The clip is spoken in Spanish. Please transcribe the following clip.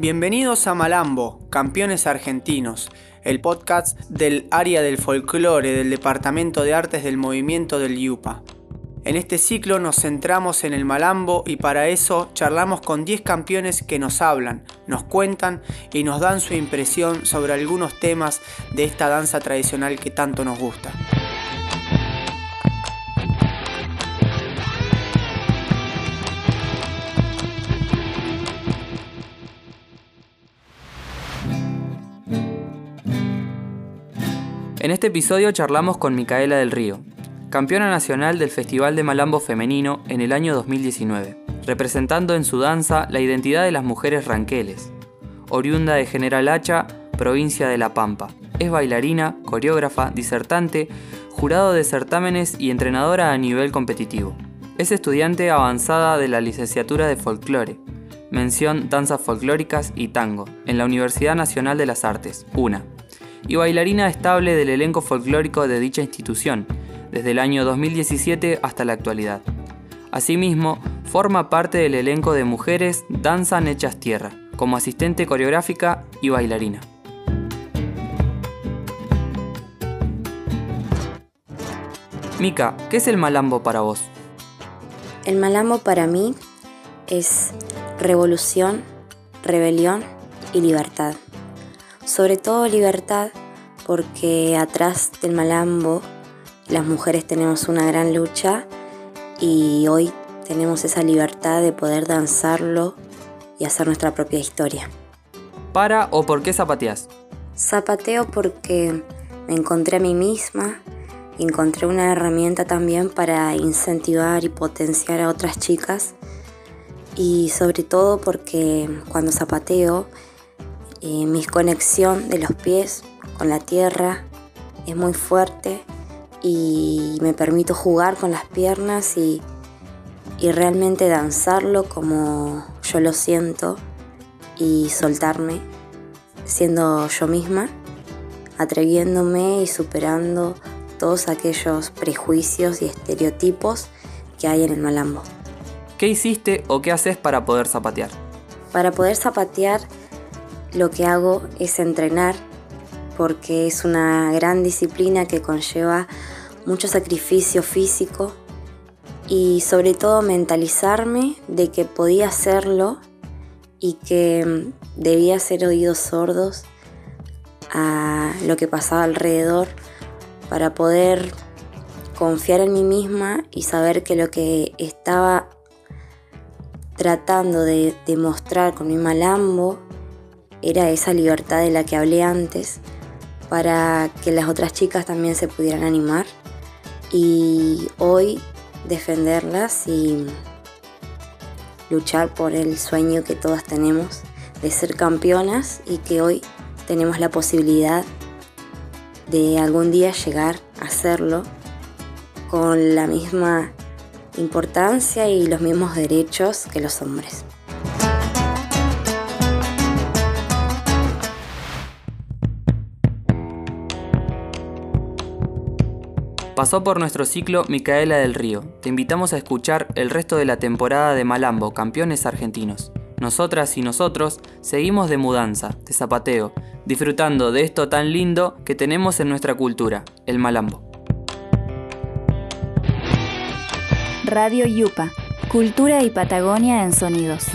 Bienvenidos a Malambo, Campeones Argentinos, el podcast del área del folclore del Departamento de Artes del Movimiento del Yupa. En este ciclo nos centramos en el Malambo y para eso charlamos con 10 campeones que nos hablan, nos cuentan y nos dan su impresión sobre algunos temas de esta danza tradicional que tanto nos gusta. En este episodio charlamos con Micaela del Río, campeona nacional del Festival de Malambo Femenino en el año 2019, representando en su danza la identidad de las mujeres ranqueles. Oriunda de General Hacha, provincia de La Pampa. Es bailarina, coreógrafa, disertante, jurado de certámenes y entrenadora a nivel competitivo. Es estudiante avanzada de la licenciatura de folclore, mención danzas folclóricas y tango, en la Universidad Nacional de las Artes, UNA y bailarina estable del elenco folclórico de dicha institución, desde el año 2017 hasta la actualidad. Asimismo, forma parte del elenco de Mujeres Danzan Hechas Tierra, como asistente coreográfica y bailarina. Mika, ¿qué es el malambo para vos? El malambo para mí es revolución, rebelión y libertad sobre todo libertad, porque atrás del malambo las mujeres tenemos una gran lucha y hoy tenemos esa libertad de poder danzarlo y hacer nuestra propia historia. ¿Para o por qué zapateas? Zapateo porque me encontré a mí misma, encontré una herramienta también para incentivar y potenciar a otras chicas y sobre todo porque cuando zapateo eh, mi conexión de los pies con la tierra es muy fuerte y me permito jugar con las piernas y, y realmente danzarlo como yo lo siento y soltarme siendo yo misma, atreviéndome y superando todos aquellos prejuicios y estereotipos que hay en el malambo. ¿Qué hiciste o qué haces para poder zapatear? Para poder zapatear lo que hago es entrenar porque es una gran disciplina que conlleva mucho sacrificio físico y sobre todo mentalizarme de que podía hacerlo y que mm, debía ser oídos sordos a lo que pasaba alrededor para poder confiar en mí misma y saber que lo que estaba tratando de demostrar con mi malambo era esa libertad de la que hablé antes para que las otras chicas también se pudieran animar y hoy defenderlas y luchar por el sueño que todas tenemos de ser campeonas y que hoy tenemos la posibilidad de algún día llegar a hacerlo con la misma importancia y los mismos derechos que los hombres. Pasó por nuestro ciclo Micaela del Río. Te invitamos a escuchar el resto de la temporada de Malambo, campeones argentinos. Nosotras y nosotros seguimos de mudanza, de zapateo, disfrutando de esto tan lindo que tenemos en nuestra cultura, el Malambo. Radio Yupa, Cultura y Patagonia en Sonidos.